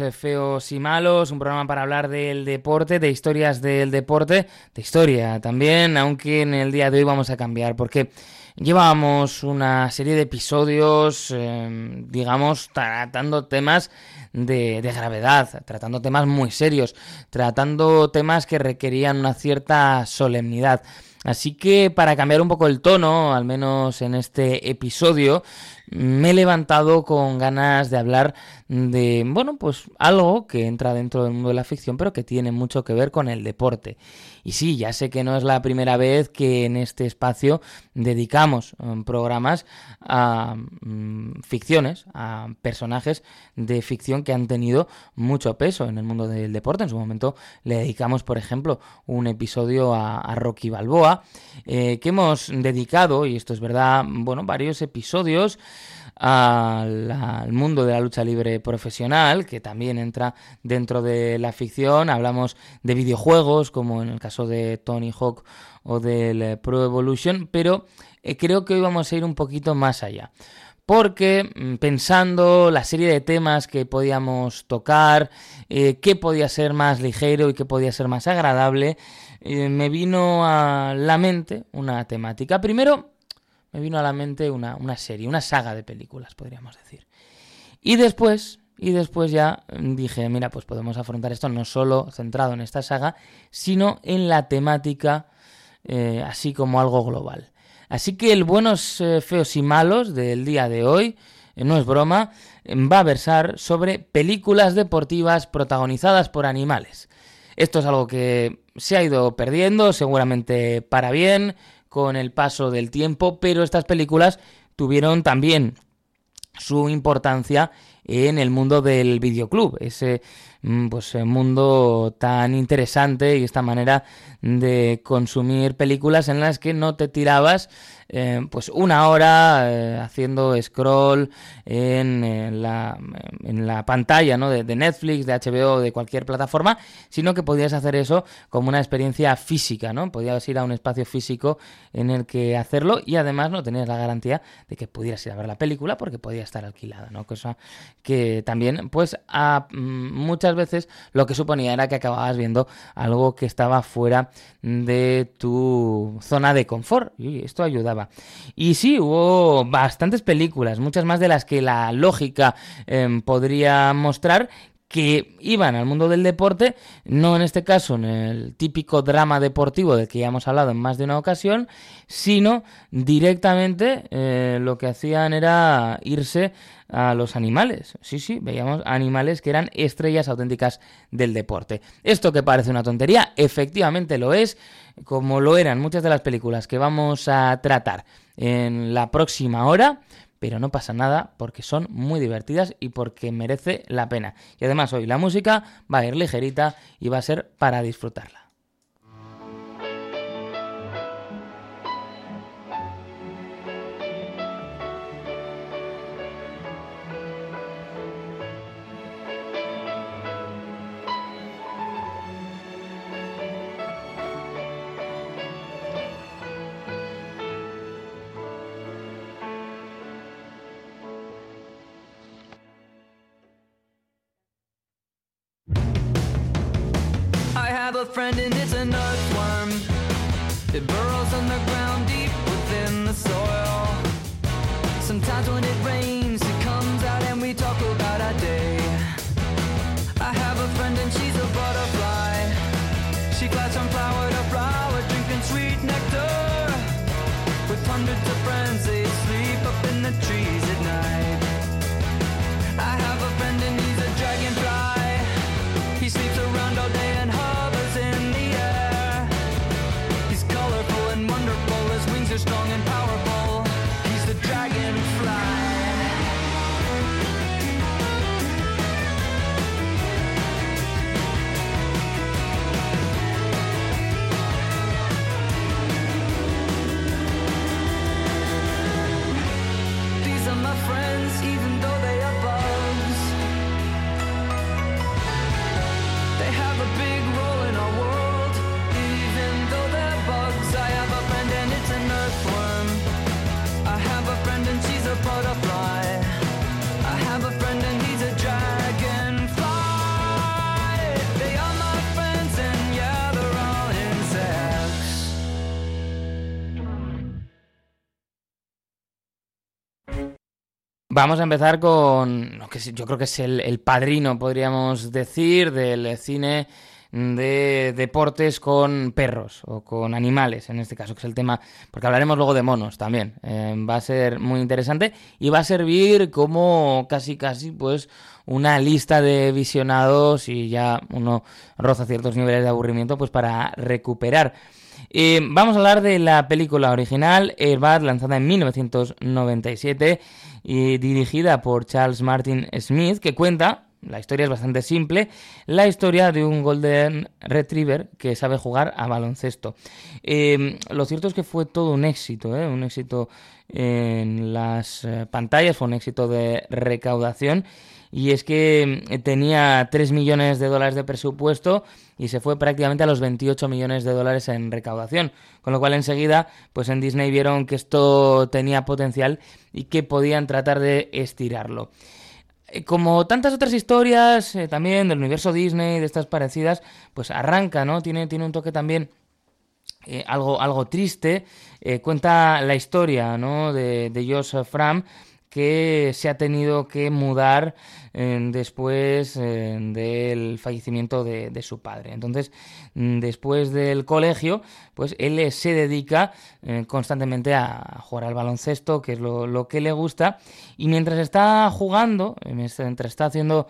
Eh, Feos y Malos, un programa para hablar del deporte, de historias del deporte, de historia también, aunque en el día de hoy vamos a cambiar porque llevábamos una serie de episodios, eh, digamos, tratando temas de, de, gravedad, tratando temas muy serios, tratando temas que requerían una cierta solemnidad. Así que para cambiar un poco el tono, al menos en este episodio, me he levantado con ganas de hablar de, bueno, pues algo que entra dentro del mundo de la ficción, pero que tiene mucho que ver con el deporte. Y sí, ya sé que no es la primera vez que en este espacio dedicamos um, programas a um, ficciones, a personajes de ficción que han tenido mucho peso en el mundo del deporte. En su momento le dedicamos, por ejemplo, un episodio a Rocky Balboa, eh, que hemos dedicado, y esto es verdad, bueno, varios episodios al, mundo de la lucha libre profesional, que también entra dentro de la ficción. Hablamos de videojuegos, como en el caso de Tony Hawk o del eh, Pro Evolution, pero eh, creo que hoy vamos a ir un poquito más allá. Porque mm, pensando la serie de temas que podíamos tocar, qué podía ser más ligero y qué podía ser más agradable, eh, me vino a la mente una temática. Primero, me vino a la mente una, serie, una saga de películas, podríamos decir. Y después, y después ya dije, mira, pues podemos afrontar esto no solo centrado en esta saga, sino en la temática, eh, así como algo global. Así que el buenos, eh, feos y malos del día de hoy, no es broma, va a versar sobre películas deportivas protagonizadas por animales. Esto es algo que se ha ido perdiendo, seguramente para bien, con el paso del tiempo, pero estas películas tuvieron también su importancia en el mundo del videoclub, ese pues mundo tan interesante y esta manera de consumir películas en las que no te tirabas eh, pues una hora eh, haciendo scroll en, la, en la, pantalla ¿no? de, de, Netflix, de HBO, de cualquier plataforma, sino que podías hacer eso como una experiencia física, ¿no? Podías ir a un espacio físico en el que hacerlo y además no tenías la garantía de que pudieras ir a ver la película porque podía estar alquilada, ¿no? Cosa que también, pues, a, muchas veces lo que suponía era que acababas viendo algo que estaba fuera de tu zona de confort y esto ayudaba. Y sí, hubo bastantes películas, muchas más de las que la lógica eh, podría mostrar, que iban al mundo del deporte, no en este caso en el típico drama deportivo del que ya hemos hablado en más de una ocasión, sino directamente eh, lo que hacían era irse a los animales. Sí, sí, veíamos animales que eran estrellas auténticas del deporte. Esto que parece una tontería, efectivamente lo es, como lo eran muchas de las películas que vamos a tratar en la próxima hora pero no pasa nada porque son muy divertidas y porque merece la pena. Y además hoy la música va a ir ligerita y va a ser para disfrutarla. Burrows underground deep within the soil. Sometimes when it Vamos a empezar con lo que yo creo que es el, padrino, podríamos decir, del cine de deportes con perros o con animales, en este caso, que es el tema, porque hablaremos luego de monos también. Eh, va a ser muy interesante y va a servir como casi, casi, pues, una lista de visionados y ya uno roza ciertos niveles de aburrimiento, pues, para recuperar. Eh, vamos a hablar de la película original, Airbag, lanzada en 1997 y dirigida por Charles Martin Smith, que cuenta, la historia es bastante simple, la historia de un Golden Retriever que sabe jugar a baloncesto. Eh, lo cierto es que fue todo un éxito, ¿eh? un éxito en las eh, pantallas, fue un éxito de recaudación y es que tenía 3 millones de dólares de presupuesto y se fue prácticamente a los 28 millones de dólares en recaudación, con lo cual enseguida pues en Disney vieron que esto tenía potencial y que podían tratar de estirarlo. Eh, como tantas otras historias eh, también del universo Disney, de estas parecidas, pues arranca, ¿no? Tiene, tiene un toque también eh, algo, algo triste. cuenta la historia, ¿no? De, de Josh Fram, que se ha tenido que mudar eh, después eh, del fallecimiento de, su padre. Entonces, mm, después del colegio, pues él se dedica eh, constantemente a jugar al baloncesto, que es lo, que le gusta, y mientras está jugando, mientras está haciendo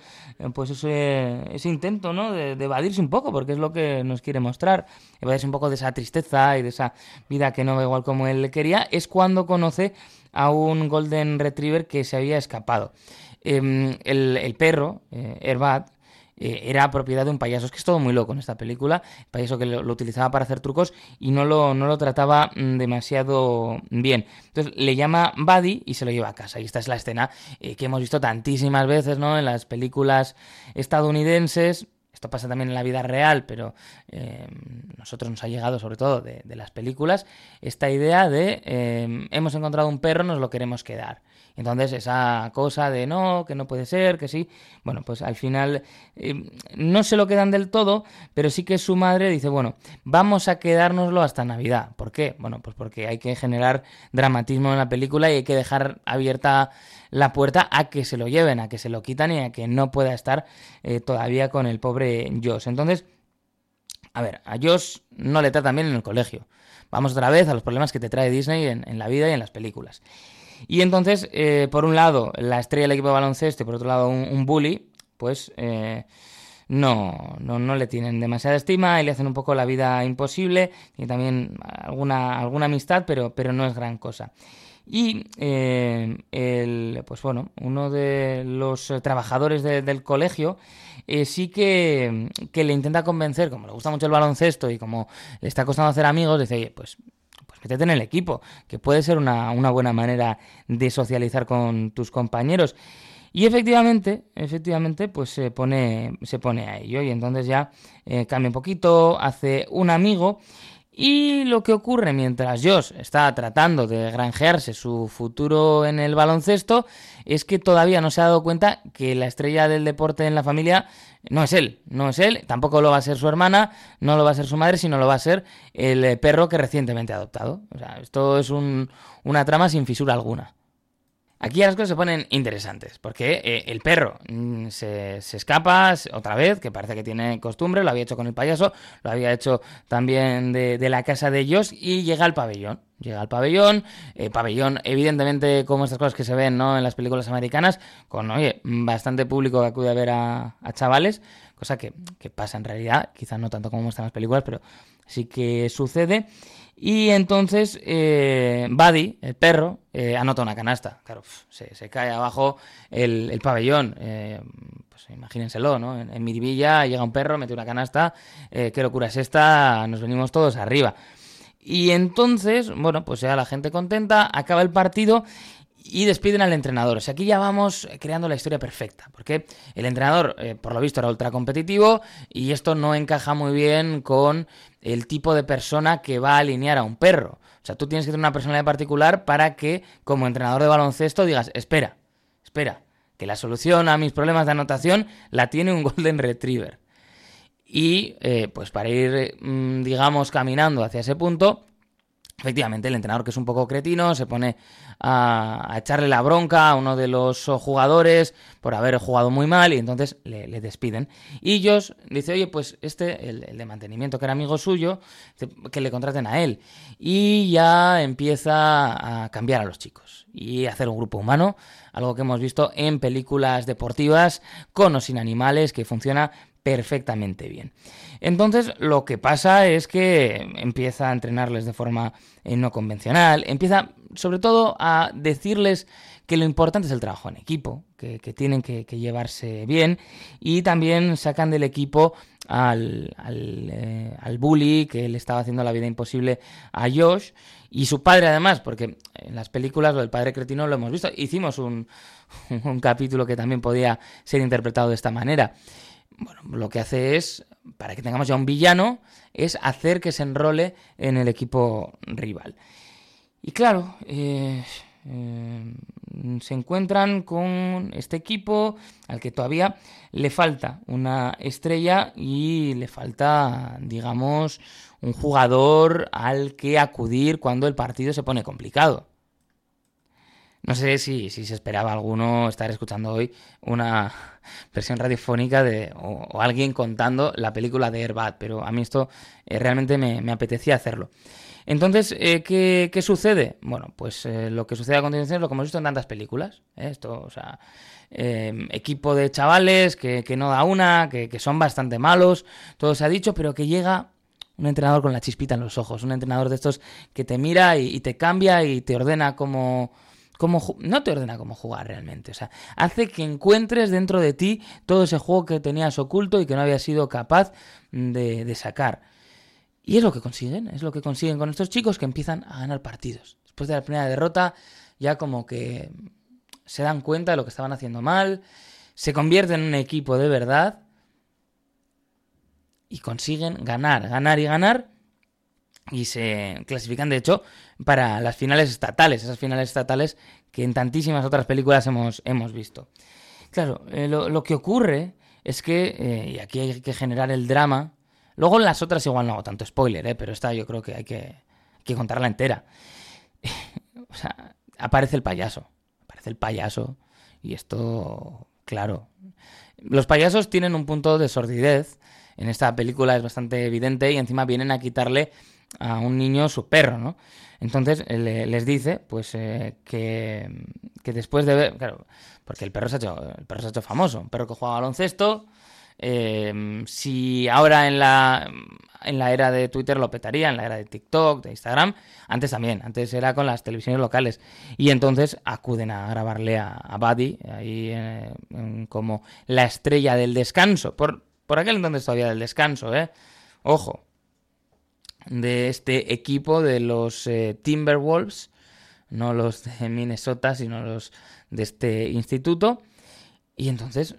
pues ese, intento ¿no? de, de, evadirse un poco, porque es lo que nos quiere mostrar, evadirse un poco de esa tristeza y de esa vida que no va igual como él quería, es cuando conoce a un Golden Retriever que se había escapado. Em, el, perro, eh, eh, era propiedad de un payaso. Es que es todo muy loco en esta película. El payaso que lo, utilizaba para hacer trucos y no lo, no lo trataba mm, demasiado bien. Entonces le llama Buddy y se lo lleva a casa. Y esta es la escena eh, que hemos visto tantísimas veces ¿no? en las películas estadounidenses. Esto pasa también en la vida real, pero eh, nosotros nos ha llegado sobre todo de, las películas esta idea de eh, hemos encontrado un perro, nos lo queremos quedar. Entonces esa cosa de no, que no puede ser, que sí, bueno, pues al final eh, no se lo quedan del todo, pero sí que su madre dice, bueno, vamos a quedárnoslo hasta Navidad. ¿Por qué? Bueno, pues porque hay que generar dramatismo en la película y hay que dejar abierta la puerta a que se lo lleven, a que se lo quitan y a que no pueda estar eh, todavía con el pobre Josh. Entonces, a ver, a Josh no le tratan bien en el colegio. Vamos otra vez a los problemas que te trae Disney en, la vida y en las películas. Y entonces, eh, por un lado, la estrella del equipo de baloncesto y por otro lado, un, bully, pues eh, no, no, no, le tienen demasiada estima y le hacen un poco la vida imposible. Y también alguna, alguna amistad, pero, pero no es gran cosa. Y eh, el, pues bueno, uno de los trabajadores del colegio eh, sí que, le intenta convencer, como le gusta mucho el baloncesto y como le está costando hacer amigos, dice, pues pues métete en el equipo, que puede ser una, buena manera de socializar con tus compañeros. Y efectivamente, efectivamente, pues se pone, se pone a ello. Y entonces ya eh, cambia un poquito, hace un amigo y lo que ocurre mientras Josh está tratando de granjearse su futuro en el baloncesto es que todavía no se ha dado cuenta que la estrella del deporte en la familia no es él, no es él, tampoco lo va a ser su hermana, no lo va a ser su madre, sino lo va a ser el perro que recientemente ha adoptado. O sea, esto es una trama sin fisura alguna. Aquí las cosas se ponen interesantes, porque eh, el perro mm, se, escapa otra vez, que parece que tiene costumbre, lo había hecho con el payaso, lo había hecho también de, la casa de ellos, y llega al pabellón. Llega al pabellón, eh, pabellón evidentemente como estas cosas que se ven ¿no? en las películas americanas, con oye, bastante público que acude a ver a, chavales, cosa que, que pasa en realidad, quizás no tanto como muestran las películas, pero sí que sucede. Y entonces eh, Buddy, el perro, eh, anota una canasta. Claro, se, cae abajo el, pabellón. Eh, pues imagínenselo, ¿no? En, en, Miribilla llega un perro, mete una canasta. Eh, ¿Qué locura es esta? Nos venimos todos arriba. Y entonces, bueno, pues ya la gente contenta, acaba el partido y despiden al entrenador. O sea, aquí ya vamos creando la historia perfecta, porque el entrenador, eh, por lo visto, era ultra competitivo y esto no encaja muy bien con el tipo de persona que va a alinear a un perro. O sea, tú tienes que tener una personalidad particular para que, como entrenador de baloncesto, digas, espera, espera, que la solución a mis problemas de anotación la tiene un Golden Retriever. Y, eh, pues para ir, mm, digamos, caminando hacia ese punto, Efectivamente, el entrenador que es un poco cretino se pone a, echarle la bronca a uno de los jugadores por haber jugado muy mal y entonces le, despiden. Y ellos dice, oye, pues este, el, de mantenimiento que era amigo suyo, que le contraten a él. Y ya empieza a cambiar a los chicos y hacer un grupo humano, algo que hemos visto en películas deportivas con o sin animales, que funciona perfectamente bien. Entonces lo que pasa es que empieza a entrenarles de forma eh, no convencional, empieza sobre todo a decirles que lo importante es el trabajo en equipo, que, tienen que, llevarse bien y también sacan del equipo al, eh, al, bully que le estaba haciendo la vida imposible a Josh y su padre además, porque en las películas lo del padre cretino lo hemos visto, hicimos un, un capítulo que también podía ser interpretado de esta manera. Bueno, lo que hace es, para que tengamos ya un villano, es hacer que se enrole en el equipo rival. Y claro, eh, eh, se encuentran con este equipo al que todavía le falta una estrella y le falta, digamos, un jugador al que acudir cuando el partido se pone complicado. No sé si, si, se esperaba alguno estar escuchando hoy una versión radiofónica de o, alguien contando la película de Airbad, pero a mí esto eh, realmente me, apetecía hacerlo. Entonces, eh, ¿qué, sucede? Bueno, pues eh, lo que sucede a continuación es lo que hemos visto en tantas películas. Esto, o sea, equipo de chavales que, no da una, que, son bastante malos, todo se ha dicho, pero que llega un entrenador con la chispita en los ojos, un entrenador de estos que te mira y te cambia y te ordena como no te ordena cómo jugar realmente, o sea, hace que encuentres dentro de ti todo ese juego que tenías oculto y que no habías sido capaz de, sacar. Y es lo que consiguen, es lo que consiguen con estos chicos que empiezan a ganar partidos. Después de la primera derrota, ya como que se dan cuenta de lo que estaban haciendo mal, se convierten en un equipo de verdad y consiguen ganar, ganar y ganar y se clasifican de hecho para las finales estatales, esas finales estatales que en tantísimas otras películas hemos, hemos visto. Claro, eh, lo, que ocurre es que, eh, y aquí hay que generar el drama, luego en las otras igual no hago tanto spoiler, eh, pero esta yo creo que hay que, que contarla entera. o sea, aparece el payaso, aparece el payaso, y esto, claro, los payasos tienen un punto de sordidez, en esta película es bastante evidente, y encima vienen a quitarle a un niño su perro, ¿no? Entonces les dice, pues, eh, que, después de ver, claro, porque el perro se ha hecho, el perro se ha hecho famoso, un perro que juega baloncesto, eh, si ahora en la, en la era de Twitter lo petaría, en la era de TikTok, de Instagram, antes también, antes era con las televisiones locales. Y entonces acuden a grabarle a, a Buddy, ahí eh, como la estrella del descanso, por, por aquel entonces todavía del descanso, ¿eh? Ojo, de este equipo de los eh, Timberwolves, no los de Minnesota, sino los de este instituto. Y entonces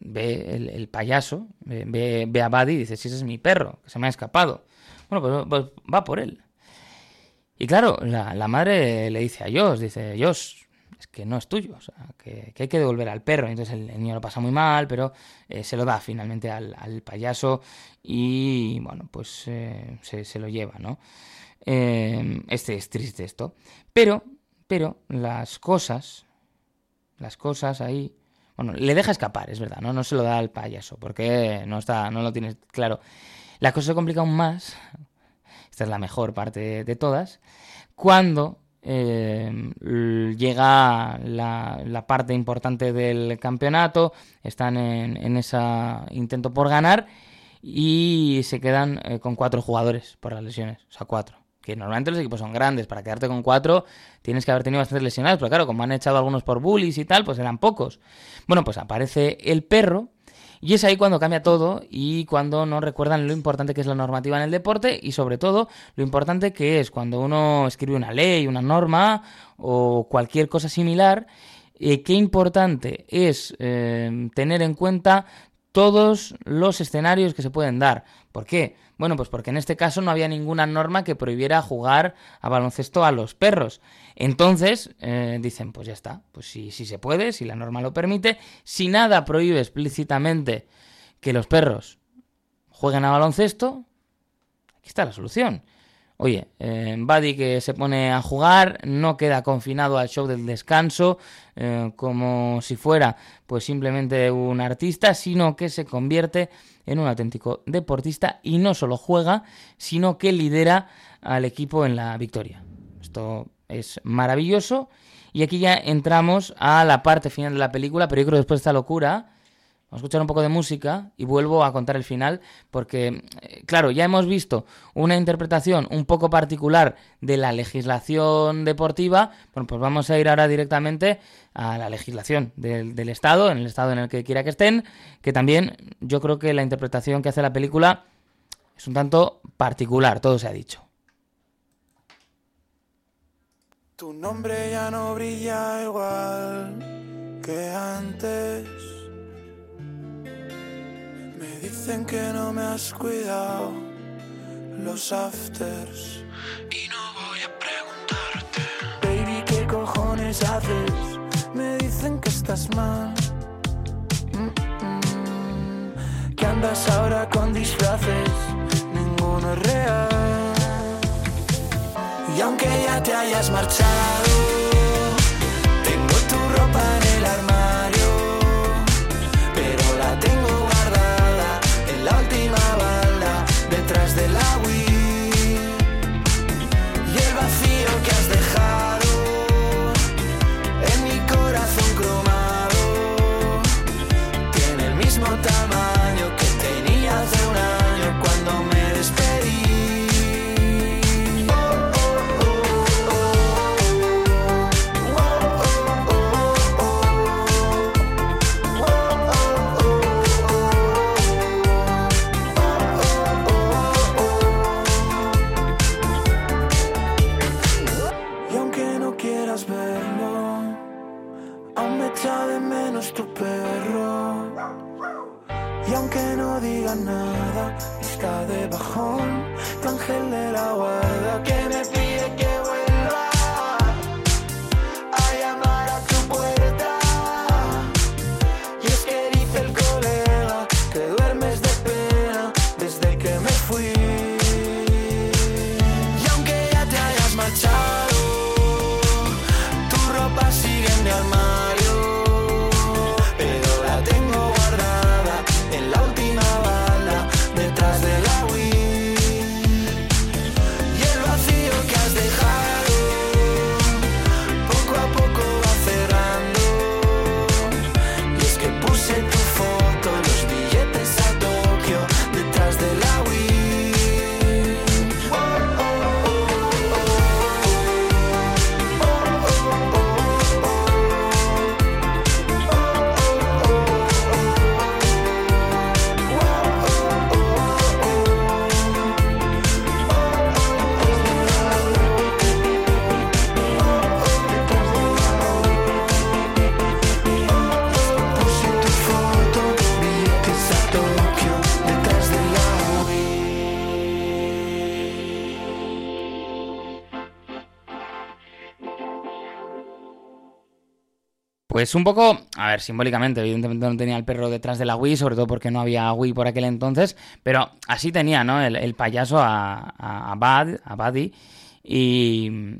ve el, payaso, ve, ve, a Buddy y dice, si ese es mi perro, que se me ha escapado. Bueno, pues, pues va por él. Y claro, la, la, madre le dice a Josh, dice, Josh, es que no es tuyo, o sea, que, hay que devolver al perro. Entonces el, niño lo pasa muy mal, pero eh, se lo da finalmente al, payaso y, bueno, pues eh, se, lo lleva, ¿no? Este es triste esto. Pero, pero las cosas, las cosas ahí... Bueno, le deja escapar, es verdad, ¿no? No se lo da al payaso, porque no, está, no lo tienes claro. La cosa se complica aún más, esta es la mejor parte de todas, cuando eh, llega la, parte importante del campeonato, están en, ese intento por ganar y se quedan eh, con cuatro jugadores por las lesiones, o sea, cuatro. Que normalmente los equipos son grandes, para quedarte con cuatro tienes que haber tenido bastantes lesionados, pero claro, como han echado algunos por bullies y tal, pues eran pocos. Bueno, pues aparece el perro y es ahí cuando cambia todo y cuando nos recuerdan lo importante que es la normativa en el deporte y sobre todo lo importante que es cuando uno escribe una ley, una norma o cualquier cosa similar, eh, qué importante es eh, tener en cuenta todos los escenarios que se pueden dar. ¿Por qué? Bueno, pues porque en este caso no había ninguna norma que prohibiera jugar a baloncesto a los perros. Entonces, eh, dicen, pues ya está, pues si, si se puede, si la norma lo permite, si nada prohíbe explícitamente que los perros jueguen a baloncesto, aquí está la solución. Oye, eh, Buddy que se pone a jugar, no queda confinado al show del descanso, eh, como si fuera pues simplemente un artista, sino que se convierte en un auténtico deportista y no solo juega, sino que lidera al equipo en la victoria. Esto es maravilloso. Y aquí ya entramos a la parte final de la película, pero yo creo que después de esta locura Vamos a escuchar un poco de música y vuelvo a contar el final porque, eh, claro, ya hemos visto una interpretación un poco particular de la legislación deportiva. Bueno, pues vamos a ir ahora directamente a la legislación del, del Estado, en el Estado en el que quiera que estén, que también yo creo que la interpretación que hace la película es un tanto particular, todo se ha dicho. Tu nombre ya no brilla igual que antes Dicen que no me has cuidado los afters. Y no voy a preguntarte. Baby, ¿qué cojones haces? Me dicen que estás mal. Que andas ahora con disfraces. Ninguno es real. Y aunque ya te hayas marchado, Pues un poco, a ver, simbólicamente, evidentemente no tenía el perro detrás de la Wii, sobre todo porque no había Wii por aquel entonces, pero así tenía, ¿no? El, payaso a, a, Bad, a Buddy, y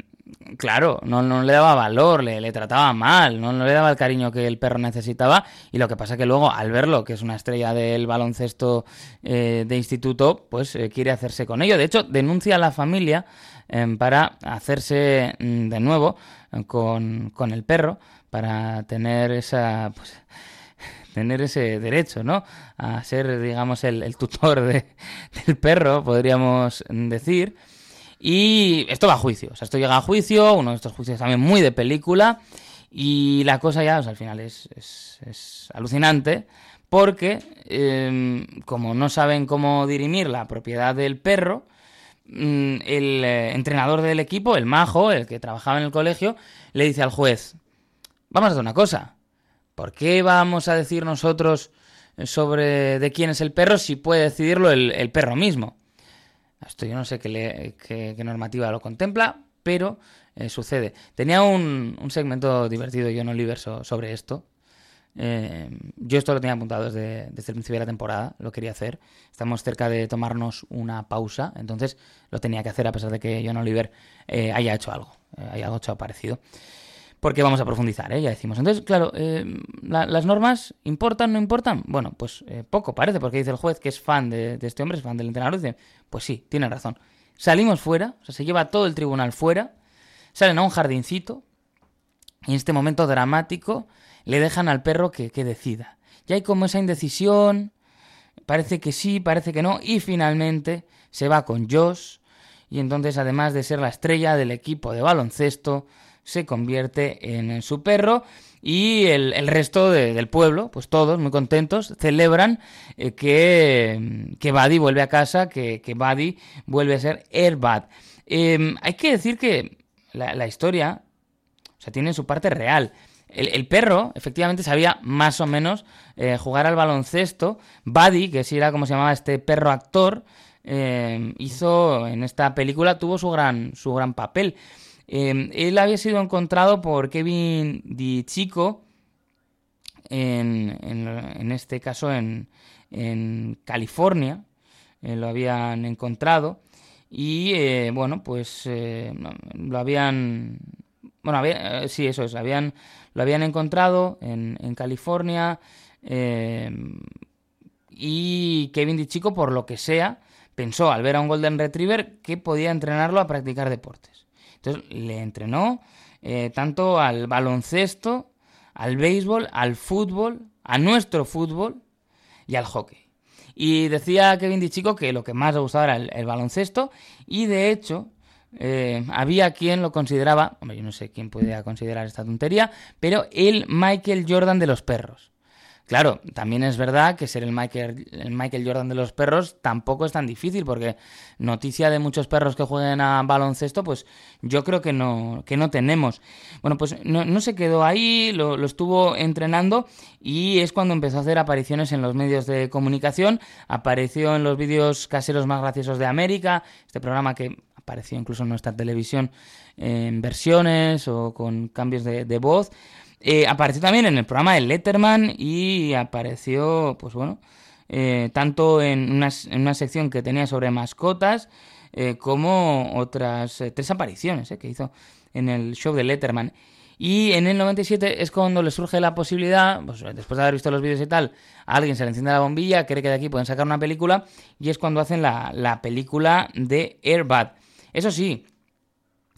claro, no, no, le daba valor, le, le trataba mal, no, le daba el cariño que el perro necesitaba, y lo que pasa que luego, al verlo, que es una estrella del baloncesto eh, de instituto, pues eh, quiere hacerse con ello. De hecho, denuncia a la familia eh, para hacerse mm, de nuevo con, con el perro para tener esa pues, tener ese derecho, ¿no? A ser, digamos, el, tutor del perro, podríamos decir. Y esto va a juicio, esto llega a juicio, uno de estos juicios también muy de película, y la cosa ya, al final es, es, alucinante, porque em, como no saben cómo dirimir la propiedad del perro, mm, el eh, entrenador del equipo, el majo, el que trabajaba en el colegio, le dice al juez, Vamos a hacer una cosa. ¿Por qué vamos a decir nosotros sobre de quién es el perro si puede decidirlo el, perro mismo? Esto yo no sé qué, normativa lo contempla, pero eh, sucede. Tenía un, segmento divertido yo en Oliver sobre esto. Eh, yo esto lo tenía apuntado desde, el principio de la temporada, lo quería hacer. Estamos cerca de tomarnos una pausa, entonces lo tenía que hacer a pesar de que John Oliver eh, haya hecho algo, eh, haya hecho parecido. Porque vamos a profundizar, ya decimos. Entonces, claro, ¿las normas importan, no importan? Bueno, pues poco parece, porque dice el juez que es fan de, este hombre, es fan del entrenador, dice, pues sí, tiene razón. Salimos fuera, o sea, se lleva todo el tribunal fuera, salen a un jardincito, y en este momento dramático le dejan al perro que, decida. Ya hay como esa indecisión, parece que sí, parece que no, y finalmente se va con Josh, y entonces además de ser la estrella del equipo de baloncesto, se convierte en su perro y el, resto del pueblo, pues todos muy contentos, celebran eh, que, que Buddy vuelve a casa, que, que Buddy vuelve a ser Airbad. Em, hay que decir que la, la, historia, o sea, tiene su parte real. El, perro, efectivamente, sabía más o menos eh, jugar al baloncesto. Buddy, que sí era como se llamaba este perro actor, eh, hizo en esta película, tuvo su gran, su gran papel. Eh, él había sido encontrado por Kevin Di Chico, en, en, este caso en, en California, lo habían encontrado y bueno, pues lo habían... Bueno, había, sí, eso es, habían lo habían encontrado en, California eh, y Kevin DiChico, por lo que sea, pensó al ver a un Golden Retriever que podía entrenarlo a practicar deportes. Entonces le entrenó eh, tanto al baloncesto, al béisbol, al fútbol, a nuestro fútbol y al hockey. Y decía Kevin DiChico que lo que más le gustaba era el baloncesto y de hecho eh, había quien lo consideraba, hombre, yo no sé quién podía considerar esta tontería, pero el Michael Jordan de los perros. Claro, también es verdad que ser el Michael, el Michael Jordan de los perros tampoco es tan difícil, porque noticia de muchos perros que jueguen a baloncesto, pues yo creo que no, que no tenemos. Bueno, pues no, se quedó ahí, lo, estuvo entrenando y es cuando empezó a hacer apariciones en los medios de comunicación. Apareció en los vídeos caseros más graciosos de América, este programa que apareció incluso en nuestra televisión en versiones o con cambios de, voz. Eh, apareció también en el programa de Letterman y apareció, pues bueno, eh, tanto en una, una, sección que tenía sobre mascotas eh, como otras tres apariciones que hizo en el show de Letterman. Y en el 97 es cuando le surge la posibilidad, pues, después de haber visto los vídeos y tal, a alguien se le enciende la bombilla, cree que de aquí pueden sacar una película, y es cuando hacen la, la película de Airbad. Eso sí,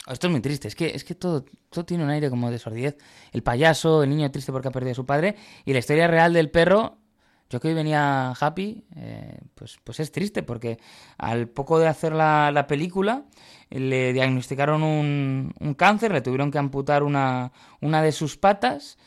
esto es muy triste, es que, es que todo, todo tiene un aire como de sordidez. El payaso, el niño triste porque ha perdido a su padre, y la historia real del perro, yo que hoy venía happy, eh, pues, pues es triste, porque al poco de hacer la, la película, le diagnosticaron un, un, cáncer, le tuvieron que amputar una, una de sus patas,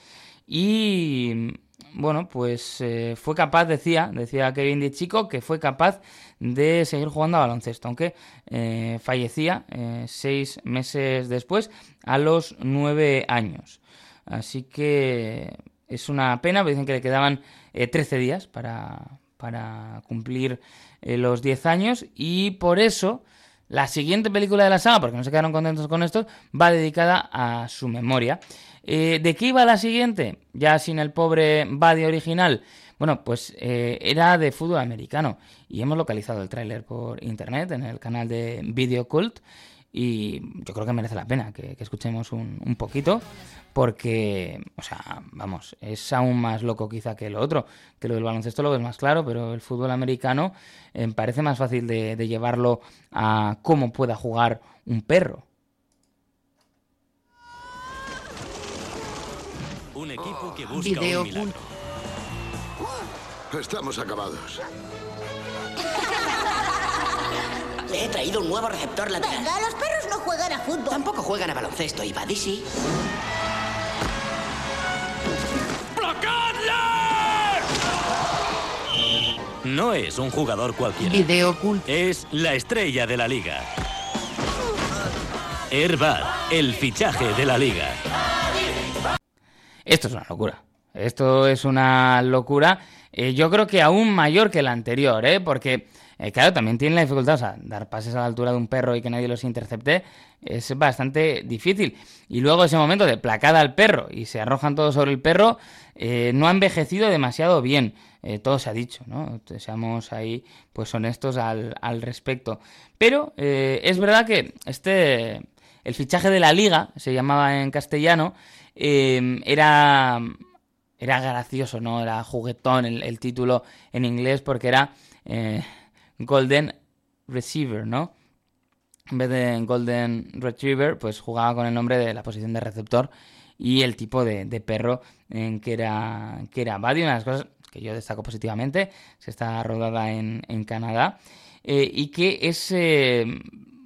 y bueno, pues eh, fue capaz, decía, decía Kevin de Chico, que fue capaz de seguir jugando a baloncesto, aunque eh, fallecía eh, seis meses después, a los nueve años. Así que es una pena, dicen que le quedaban 13 días para, para cumplir los 10 años y por eso la siguiente película de la saga, porque no se quedaron contentos con esto, va dedicada a su memoria. Eh, ¿De qué iba la siguiente? Ya sin el pobre Buddy original. Bueno, pues eh, era de fútbol americano y hemos localizado el tráiler por internet en el canal de Video Cult y yo creo que merece la pena que, escuchemos un, poquito porque, o sea, vamos, es aún más loco quizá que lo otro, que lo del baloncesto lo ves más claro, pero el fútbol americano eh, parece más fácil de llevarlo a cómo pueda jugar un perro. Que busca un milagro. Estamos acabados. Le he traído un nuevo receptor lateral. Venga, los perros no juegan a fútbol. Tampoco juegan a baloncesto y Buddy sí. No es un jugador cualquiera. Video Es la estrella de la liga. Airbag, el fichaje de la liga. Esto es una locura. Esto es una locura. Eh, yo creo que aún mayor que la anterior, ¿eh? Porque, eh, claro, también tiene la dificultad, o sea, dar pases a la altura de un perro y que nadie los intercepte es bastante difícil. Y luego ese momento de placada al perro y se arrojan todos sobre el perro, eh, no ha envejecido demasiado bien. todo se ha dicho, ¿no? Seamos ahí, pues, honestos al, al respecto. Pero es verdad que este, el fichaje de la liga, se llamaba en castellano, era era gracioso, ¿no? Era juguetón el, título en inglés porque era eh, Golden Receiver, ¿no? En vez de Golden Retriever, pues jugaba con el nombre de la posición de receptor y el tipo de, perro en que era, que era Buddy. Una de las cosas que yo destaco positivamente, se está rodada en, Canadá eh, y que es eh,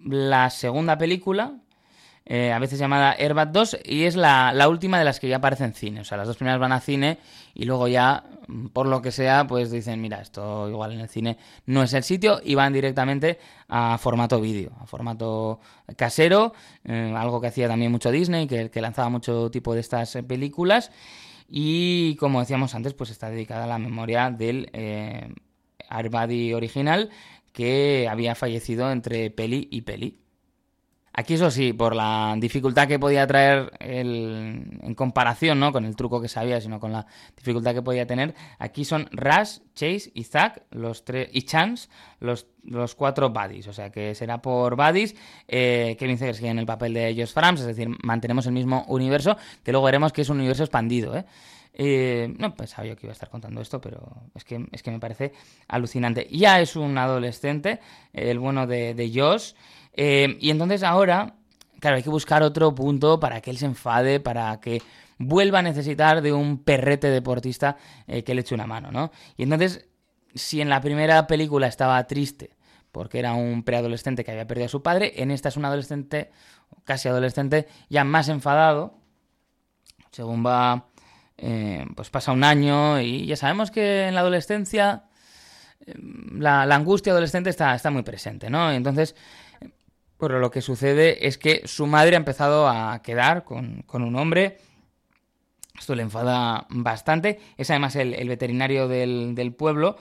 la segunda película eh, a veces llamada Airbat 2, y es la, última de las que ya aparece en cine. O sea, las dos primeras van a cine y luego ya, mm, por lo que sea, pues dicen, mira, esto igual en el cine no es el sitio y van directamente a formato vídeo, a formato casero, eh, algo que hacía también mucho Disney, que, que lanzaba mucho tipo de estas eh, películas. Y como decíamos antes, pues está dedicada a la memoria del eh, original que había fallecido entre peli y peli. Aquí eso sí, por la dificultad que podía traer el, en comparación, no con el truco que sabía, sino con la dificultad que podía tener, aquí son Rush, Chase y Zack, los tres, y Chance, los, los cuatro buddies. O sea que será por buddies. Eh, Kevin sigue en el papel de ellos Frams, es decir, mantenemos el mismo universo, que luego veremos que es un universo expandido, ¿eh? Eh, no pensaba yo que iba a estar contando esto, pero es que, es que me parece alucinante. Ya es un adolescente, el bueno de Josh. Eh, y entonces ahora, claro, hay que buscar otro punto para que él se enfade, para que vuelva a necesitar de un perrete deportista eh, que le eche una mano, ¿no? Y entonces, si en la primera película estaba triste porque era un preadolescente que había perdido a su padre, en esta es un adolescente, casi adolescente, ya más enfadado, según va, eh, pues pasa un año y ya sabemos que en la adolescencia la, angustia adolescente está, está muy presente, ¿no? Entonces pero lo que sucede es que su madre ha empezado a quedar con, un hombre. Esto le enfada bastante. Es además el, veterinario del, pueblo.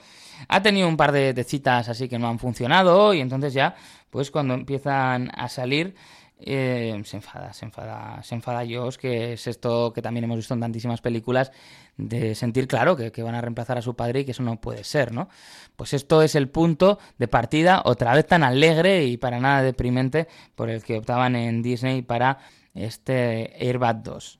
Ha tenido un par de, citas así que no han funcionado. Y entonces ya, pues cuando empiezan a salir, eh, se enfada, se enfada, se enfada Josh, que es esto que también hemos visto en tantísimas películas, de sentir claro que, van a reemplazar a su padre y que eso no puede ser, ¿no? Pues esto es el punto de partida, otra vez tan alegre y para nada deprimente, por el que optaban en Disney para este Airbag 2.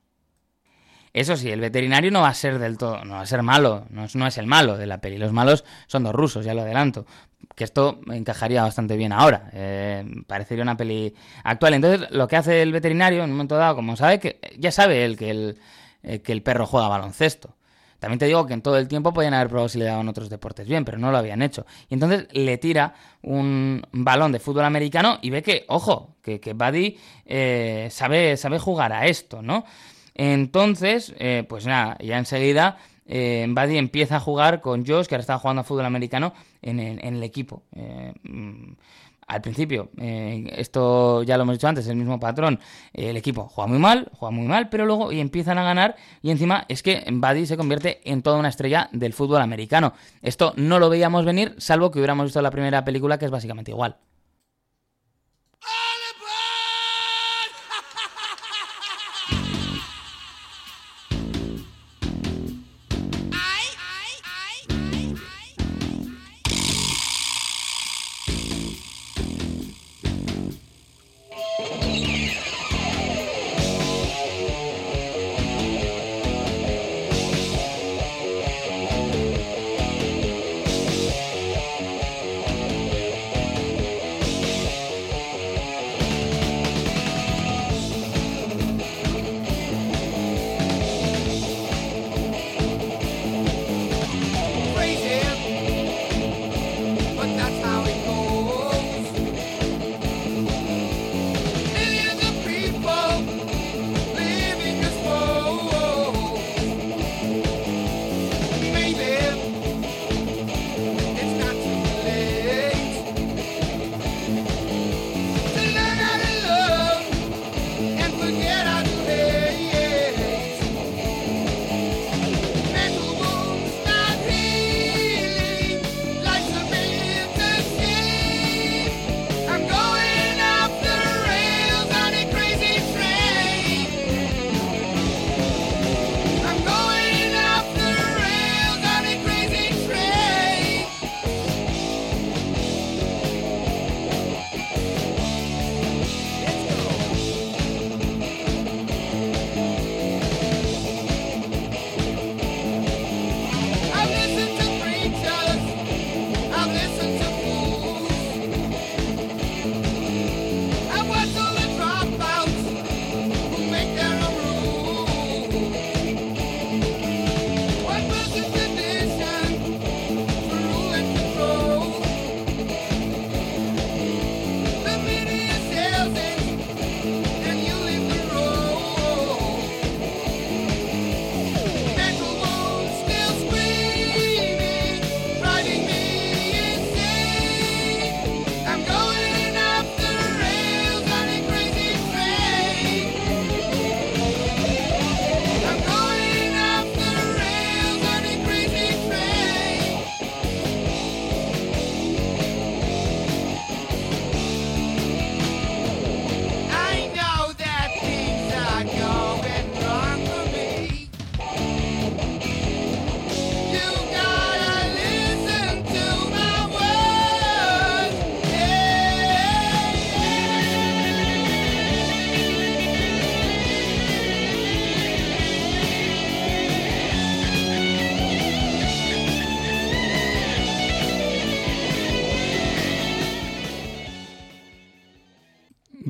Eso sí, el veterinario no va a ser del todo, no va a ser malo, no es, no es el malo de la peli. Los malos son dos rusos, ya lo adelanto. Que esto encajaría bastante bien ahora. Eh, parecería una peli actual. Entonces, lo que hace el veterinario en un momento dado, como sabe que ya sabe él que el, eh, que el perro juega baloncesto. También te digo que en todo el tiempo podían haber probado si le daban otros deportes bien, pero no lo habían hecho. Y entonces le tira un balón de fútbol americano y ve que, ojo, que, que Buddy eh, sabe, sabe jugar a esto, ¿no? Entonces, pues nada, ya enseguida eh, Buddy empieza a jugar con Josh, que ahora está jugando a fútbol americano en el, equipo. Eh, mm, al principio, esto ya lo hemos dicho antes, el mismo patrón, el equipo juega muy mal, juega muy mal, pero luego y empiezan a ganar y encima es que Buddy se convierte en toda una estrella del fútbol americano. Esto no lo veíamos venir, salvo que hubiéramos visto la primera película que es básicamente igual.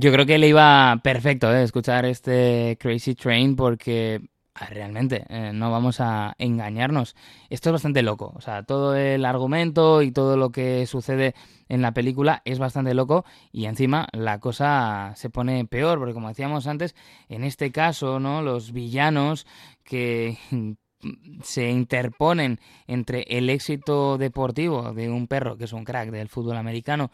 Yo creo que le iba perfecto ¿eh? escuchar este Crazy Train porque ah, realmente eh, no vamos a engañarnos. Esto es bastante loco. O sea, todo el argumento y todo lo que sucede en la película es bastante loco y encima la cosa se pone peor porque como decíamos antes, en este caso, ¿no? Los villanos que se interponen entre el éxito deportivo de un perro que es un crack del fútbol americano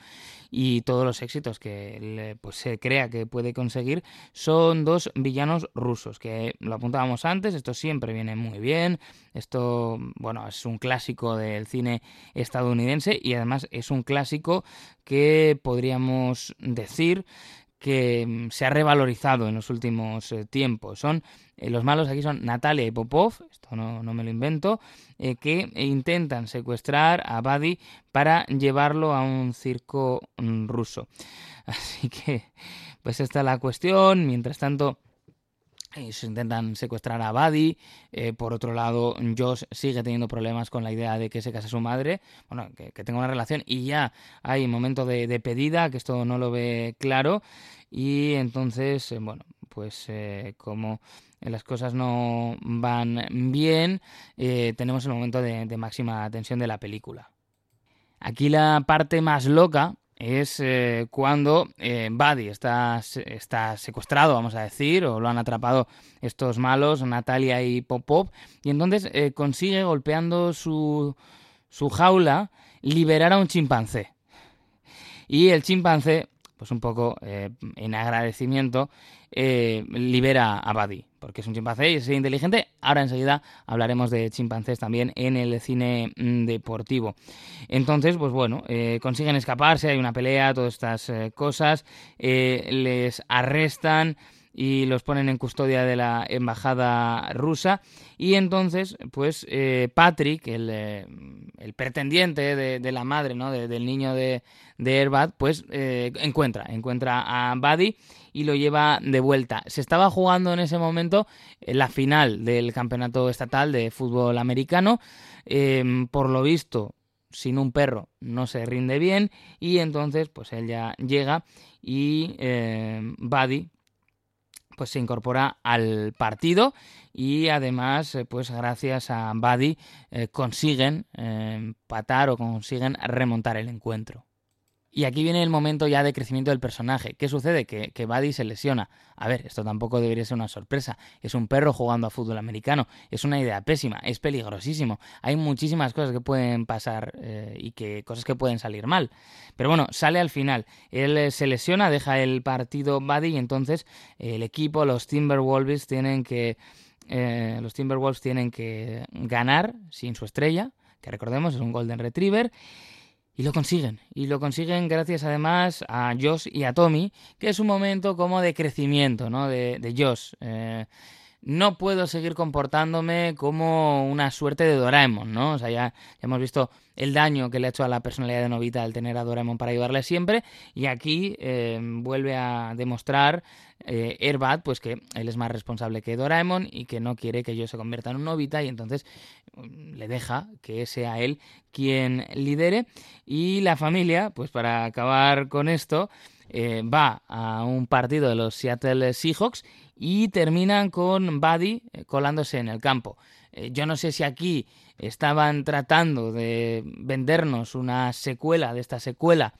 y todos los éxitos que pues, se crea que puede conseguir son dos villanos rusos que lo apuntábamos antes esto siempre viene muy bien esto bueno es un clásico del cine estadounidense y además es un clásico que podríamos decir que mm, se ha revalorizado en los últimos eh, tiempos. Son eh, los malos aquí son Natalia y Popov, esto no, me lo invento, eh, que intentan secuestrar a Buddy para llevarlo a un circo mm, ruso. Así que, pues esta es la cuestión. Mientras tanto, se intentan secuestrar a Buddy. por otro lado, Josh sigue teniendo problemas con la idea de que se case su madre. Bueno, que, tenga una relación. Y ya hay momento de, de, pedida, que esto no lo ve claro. Y entonces, eh, bueno, pues eh, como las cosas no van bien, eh, tenemos el momento de, máxima tensión de la película. Aquí la parte más loca es cuando Buddy está, está secuestrado, vamos a decir, o lo han atrapado estos malos, Natalia y Popov, y entonces consigue, golpeando su, su jaula, liberar a un chimpancé. Y el chimpancé pues un poco eh, en agradecimiento, eh, libera a Buddy, porque es un chimpancé y es inteligente. Ahora enseguida hablaremos de chimpancés también en el cine mm, deportivo. Entonces, pues bueno, eh, consiguen escaparse, hay una pelea, todas estas cosas, les arrestan y los ponen en custodia de la embajada rusa y entonces pues Patrick el, pretendiente de, la madre no del niño de, de Airbad, pues eh, encuentra, encuentra a Buddy y lo lleva de vuelta. Se estaba jugando en ese momento la final del campeonato estatal de fútbol americano. Em, por lo visto, sin un perro no se rinde bien y entonces pues él ya llega y eh, Buddy pues se incorpora al partido y además eh, pues gracias a Buddy eh, consiguen empatar o consiguen remontar el encuentro. Y aquí viene el momento ya de crecimiento del personaje. ¿Qué sucede? Que, que Buddy se lesiona. A ver, esto tampoco debería ser una sorpresa. Es un perro jugando a fútbol americano. Es una idea pésima. Es peligrosísimo. Hay muchísimas cosas que pueden pasar eh, y que cosas que pueden salir mal. Pero bueno, sale al final. Él eh, se lesiona, deja el partido Buddy y entonces el equipo, los Timberwolves, tienen que... Eh, los Timberwolves tienen que ganar sin su estrella, que recordemos es un Golden Retriever. Y lo consiguen. Y lo consiguen gracias además a Josh y a Tommy, que es un momento como de crecimiento, ¿no? De, de Josh. Eh, no puedo seguir comportándome como una suerte de Doraemon, ¿no? O sea, ya, hemos visto el daño que le ha hecho a la personalidad de Novita al tener a Doraemon para ayudarle siempre, y aquí eh, vuelve a demostrar eh, Airbad, pues que él es más responsable que Doraemon y que no quiere que yo se convierta en un Novita, y entonces mm, le deja que sea él quien lidere, y la familia, pues para acabar con esto, eh, va a un partido de los Seattle Seahawks y terminan con Buddy eh, colándose en el campo. Eh, yo no sé si aquí estaban tratando de vendernos una secuela de esta secuela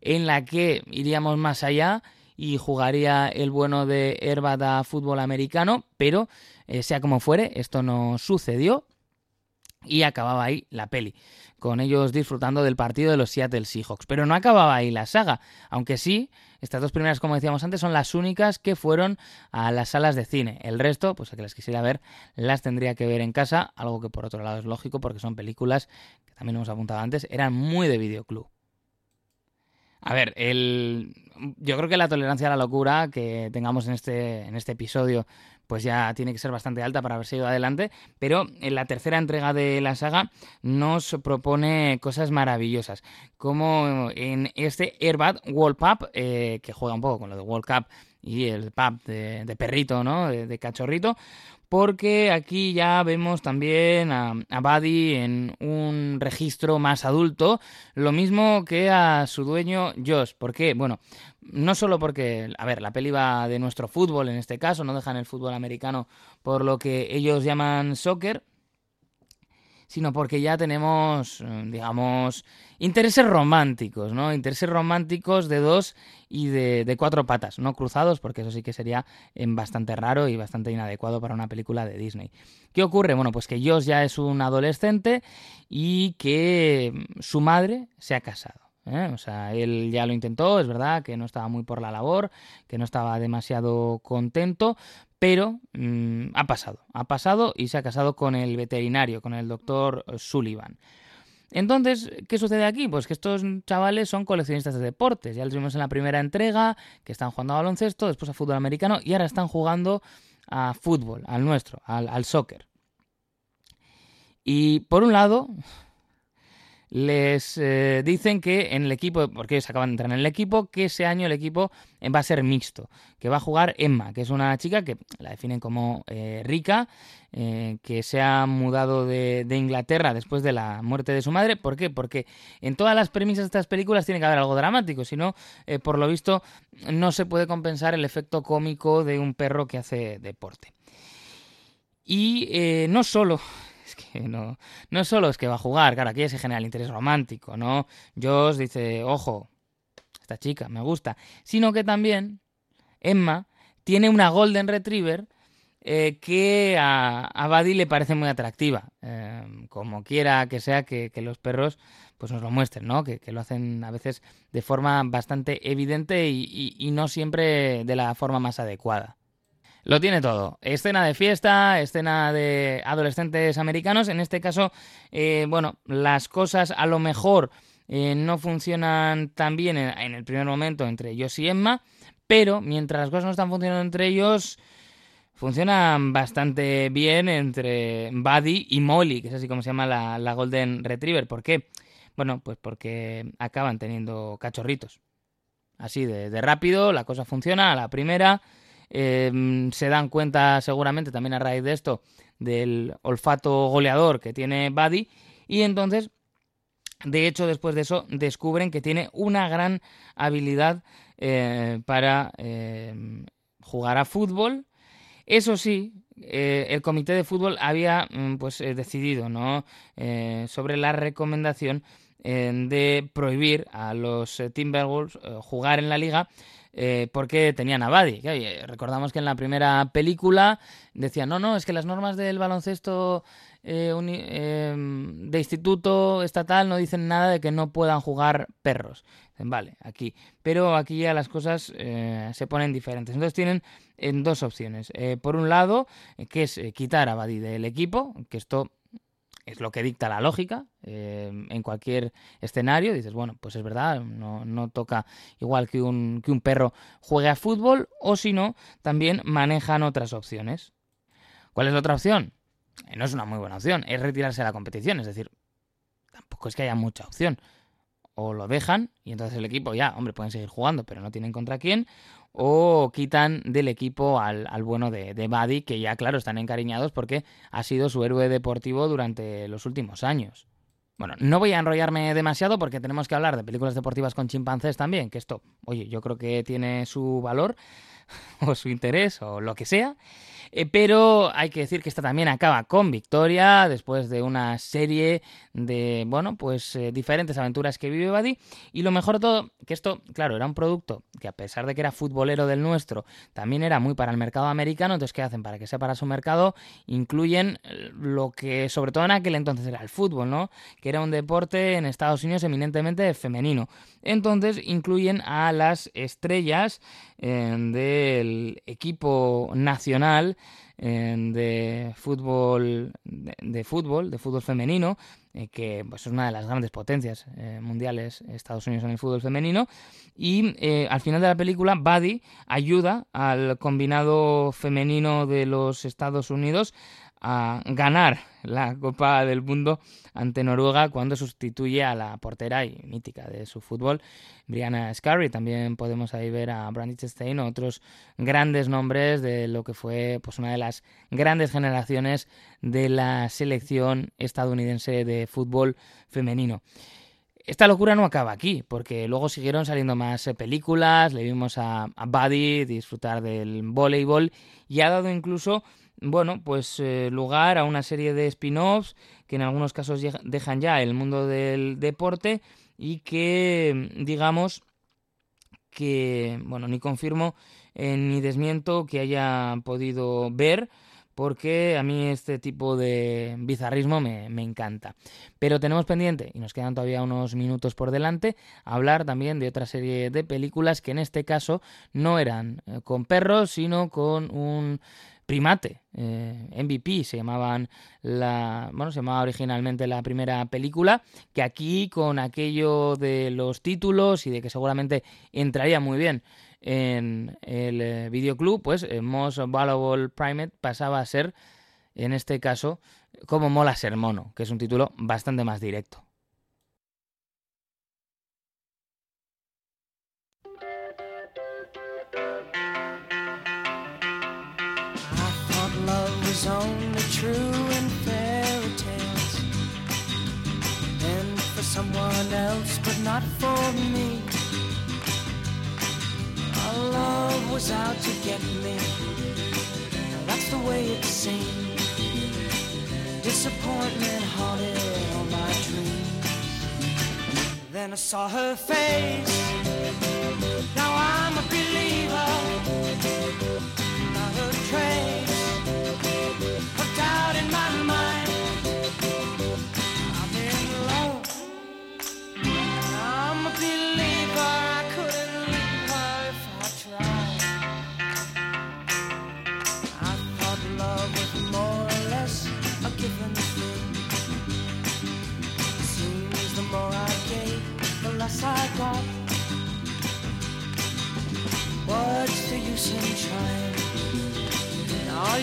en la que iríamos más allá y jugaría el bueno de Herbada fútbol americano, pero eh, sea como fuere, esto no sucedió y acababa ahí la peli con ellos disfrutando del partido de los Seattle Seahawks. Pero no acababa ahí la saga, aunque sí, estas dos primeras, como decíamos antes, son las únicas que fueron a las salas de cine. El resto, pues a que las quisiera ver, las tendría que ver en casa, algo que por otro lado es lógico porque son películas que también hemos apuntado antes, eran muy de videoclub. A ver, el... yo creo que la tolerancia a la locura que tengamos en este, en este episodio pues ya tiene que ser bastante alta para haberse ido adelante, pero en la tercera entrega de la saga nos propone cosas maravillosas, como en este Airbad World Cup, eh, que juega un poco con lo de World Cup y el pub de, perrito, ¿no? De, cachorrito, porque aquí ya vemos también a, a Buddy en un registro más adulto, lo mismo que a su dueño Josh. ¿Por qué? Bueno, no solo porque, a ver, la peli va de nuestro fútbol en este caso, no dejan el fútbol americano por lo que ellos llaman soccer, sino porque ya tenemos, eh, digamos, intereses románticos, ¿no? Intereses románticos de dos y de, cuatro patas, no cruzados, porque eso sí que sería em, bastante raro y bastante inadecuado para una película de Disney. ¿Qué ocurre? Bueno, pues que Josh ya es un adolescente y que mm, su madre se ha casado. ¿eh? O sea, él ya lo intentó, es verdad que no estaba muy por la labor, que no estaba demasiado contento, pero mm, ha pasado, ha pasado y se ha casado con el veterinario, con el doctor Sullivan. Entonces, ¿qué sucede aquí? Pues que estos chavales son coleccionistas de deportes. Ya los vimos en la primera entrega, que están jugando a baloncesto, después a fútbol americano y ahora están jugando a fútbol, al nuestro, al, al soccer. Y por un lado, les eh, dicen que en el equipo, porque ellos acaban de entrar en el equipo, que ese año el equipo va a ser mixto, que va a jugar Emma, que es una chica que la definen como eh, rica, eh, que se ha mudado de, Inglaterra después de la muerte de su madre. ¿Por qué? Porque en todas las premisas de estas películas tiene que haber algo dramático, si no, por lo visto, no se puede compensar el efecto cómico de un perro que hace deporte. Y no solo que no, no solo es que va a jugar, claro, aquí se genera el interés romántico, ¿no? Josh dice, ojo, esta chica me gusta, sino que también Emma tiene una Golden Retriever eh, que a, a Buddy le parece muy atractiva, eh, como quiera que sea que, los perros pues nos lo muestren, ¿no? Que, lo hacen a veces de forma bastante evidente y no siempre de la forma más adecuada. Lo tiene todo. Escena de fiesta, escena de adolescentes americanos. En este caso, eh, bueno, las cosas a lo mejor eh, no funcionan tan bien en, el primer momento entre ellos y Emma, pero mientras las cosas no están funcionando entre ellos, funcionan bastante bien entre Buddy y Molly, que es así como se llama la, la Golden Retriever. ¿Por qué? Bueno, pues porque acaban teniendo cachorritos. Así de, de rápido, la cosa funciona a la primera Em, se dan cuenta seguramente también a raíz de esto del olfato goleador que tiene Buddy y entonces de hecho después de eso descubren que tiene una gran habilidad eh, para em, jugar a fútbol. Eso sí eh, el comité de fútbol había mm, pues eh, decidido no sobre la recomendación de prohibir a los Timberwolves jugar en la liga eh, porque tenían a Buddy. recordamos que en la primera película decían, no, no, es que las normas del baloncesto eh, em, de instituto estatal no dicen nada de que no puedan jugar perros. vale, aquí. Pero aquí ya las cosas eh, se ponen diferentes. Entonces tienen en dos opciones. por un lado, que es quitar a Buddy del equipo, que esto es lo que dicta la lógica eh, en cualquier escenario. Dices, bueno, pues es verdad, no, toca igual que un, que un perro juegue a fútbol, o si no, también manejan otras opciones. ¿Cuál es la otra opción? Eh, no es una muy buena opción, es retirarse de la competición, es decir, tampoco es que haya mucha opción. O lo dejan y entonces el equipo ya, hombre, pueden seguir jugando, pero no tienen contra quién, o quitan del equipo al, bueno de, de Buddy, que ya, claro, están encariñados porque ha sido su héroe deportivo durante los últimos años. Bueno, no voy a enrollarme demasiado porque tenemos que hablar de películas deportivas con chimpancés también, que esto, oye, yo creo que tiene su valor o su interés o lo que sea. Eh, pero hay que decir que esta también acaba con victoria después de una serie de, bueno, pues eh, diferentes aventuras que vive Buddy. Y lo mejor de todo, que esto, claro, era un producto que a pesar de que era futbolero del nuestro, también era muy para el mercado americano. Entonces, ¿qué hacen? Para que sea para su mercado, incluyen eh, lo que sobre todo en aquel entonces era el fútbol, ¿no? Que era un deporte en Estados Unidos eminentemente femenino. Entonces, incluyen a las estrellas del equipo nacional de fútbol de, fútbol de fútbol femenino eh, que pues, es una de las grandes potencias eh, mundiales Estados Unidos en el fútbol femenino. Y eh, al final de la película Buddy ayuda al combinado femenino de los Estados Unidos a ganar la Copa del Mundo ante Noruega cuando sustituye a la portera y mítica de su fútbol, Brianna Scarry. También podemos ahí ver a Brandit Stein, otros grandes nombres de lo que fue pues, una de las grandes generaciones de la selección estadounidense de fútbol femenino. Esta locura no acaba aquí, porque luego siguieron saliendo más eh, películas, le vimos a, a Buddy disfrutar del voleibol y ha dado incluso bueno, pues eh, lugar a una serie de spin-offs que en algunos casos dejan ya el mundo del deporte y que, digamos, que, bueno, ni confirmo eh, ni desmiento que haya podido ver porque a mí este tipo de bizarrismo me, me, encanta. Pero tenemos pendiente, y nos quedan todavía unos minutos por delante, hablar también de otra serie de películas que en este caso no eran eh, con perros, sino con un primate, eh, MVP se llamaban la, bueno, se llamaba originalmente la primera película, que aquí con aquello de los títulos y de que seguramente entraría muy bien en el eh, videoclub, pues eh, Most Valuable Primate pasaba a ser, en este caso, como Mola Ser Mono, que es un título bastante más directo. Was only true in fairy tales and for someone else, but not for me. Our love was out to get me. That's the way it seemed. Disappointment haunted all my dreams. Then I saw her face. Now I'm a believer.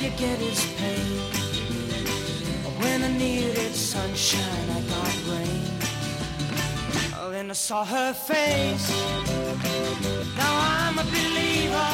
You get is pain. When I needed sunshine, I got rain. Oh, then I saw her face. Now I'm a believer,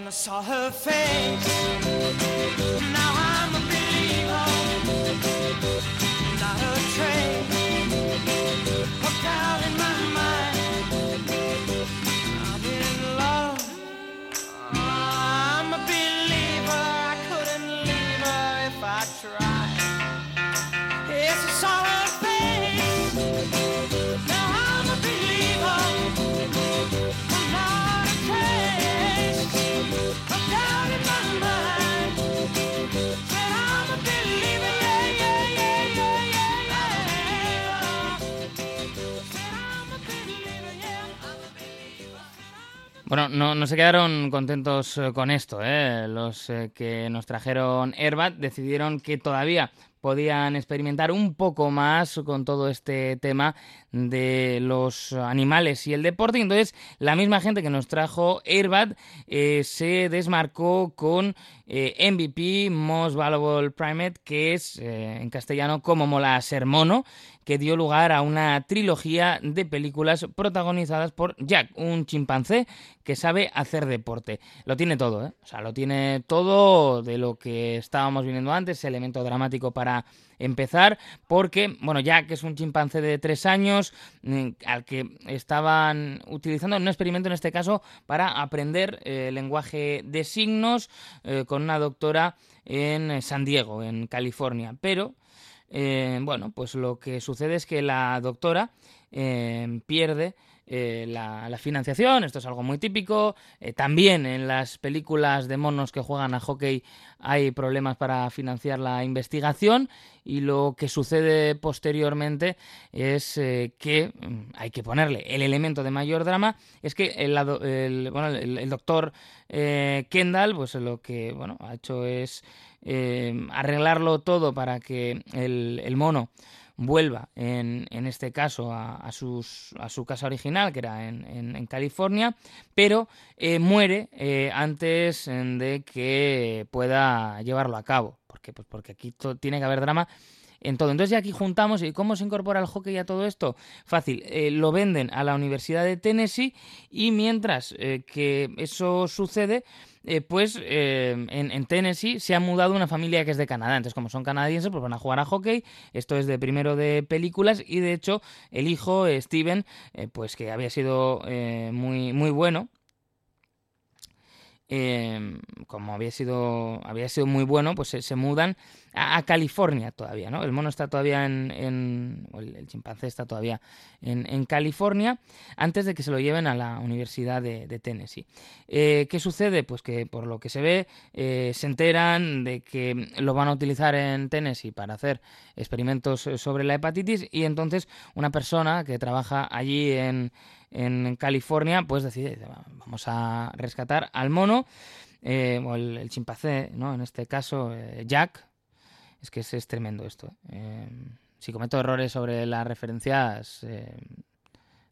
then I saw her face. Now I'm a believer, not a trace. Bueno, no, no, se quedaron contentos eh, con esto. ¿eh? Los eh, que nos trajeron Herbat decidieron que todavía podían experimentar un poco más con todo este tema de los animales y el deporte. Entonces, la misma gente que nos trajo Airbad eh, se desmarcó con eh, MVP, Most Valuable Primate, que es eh, en castellano como mola ser mono, que dio lugar a una trilogía de películas protagonizadas por Jack, un chimpancé que sabe hacer deporte. Lo tiene todo, ¿eh? O sea, lo tiene todo de lo que estábamos viendo antes, elemento dramático para empezar, porque, bueno, Jack es un chimpancé de tres años mm, al que estaban utilizando un experimento en este caso para aprender eh, lenguaje de signos eh, con una doctora en San Diego, en California, pero bueno, pues lo que sucede es que la doctora pierde eh, la, financiación, esto es algo muy típico. Eh, también en las películas de monos que juegan a hockey hay problemas para financiar la investigación y lo que sucede posteriormente es eh, que mm, hay que ponerle el elemento de mayor drama, es que el, el, doctor Kendall pues lo que bueno, ha hecho es arreglarlo todo para que el mono vuelva, en, en este caso, a, a, su casa original, que era en, en, California, pero eh, muere eh, antes de que pueda llevarlo a cabo. ¿Por qué? Pues porque aquí tiene que haber drama en todo. Entonces ya aquí juntamos y cómo se incorpora el hockey a todo esto. Fácil, eh, lo venden a la Universidad de Tennessee y mientras que eso sucede, eh, pues eh, en, Tennessee se ha mudado una familia que es de Canadá. Entonces, como son canadienses, pues van a jugar a hockey. Esto es de primero de películas y de hecho el hijo, eh, Steven, pues que había sido muy, muy bueno Em, como había sido, había sido muy bueno, pues se, mudan a, California todavía, ¿no? El mono está todavía en, el, chimpancé está todavía en, California, antes de que se lo lleven a la Universidad de, Tennessee. Eh, ¿Qué sucede? Pues que por lo que se ve, eh, se enteran de que lo van a utilizar en Tennessee para hacer experimentos sobre la hepatitis y entonces una persona que trabaja allí en en California, pues decide, vamos a rescatar al mono, eh, o el, chimpancé, ¿no? En este caso, eh, Jack. Es que es, tremendo esto. Eh. si cometo errores sobre las referencias,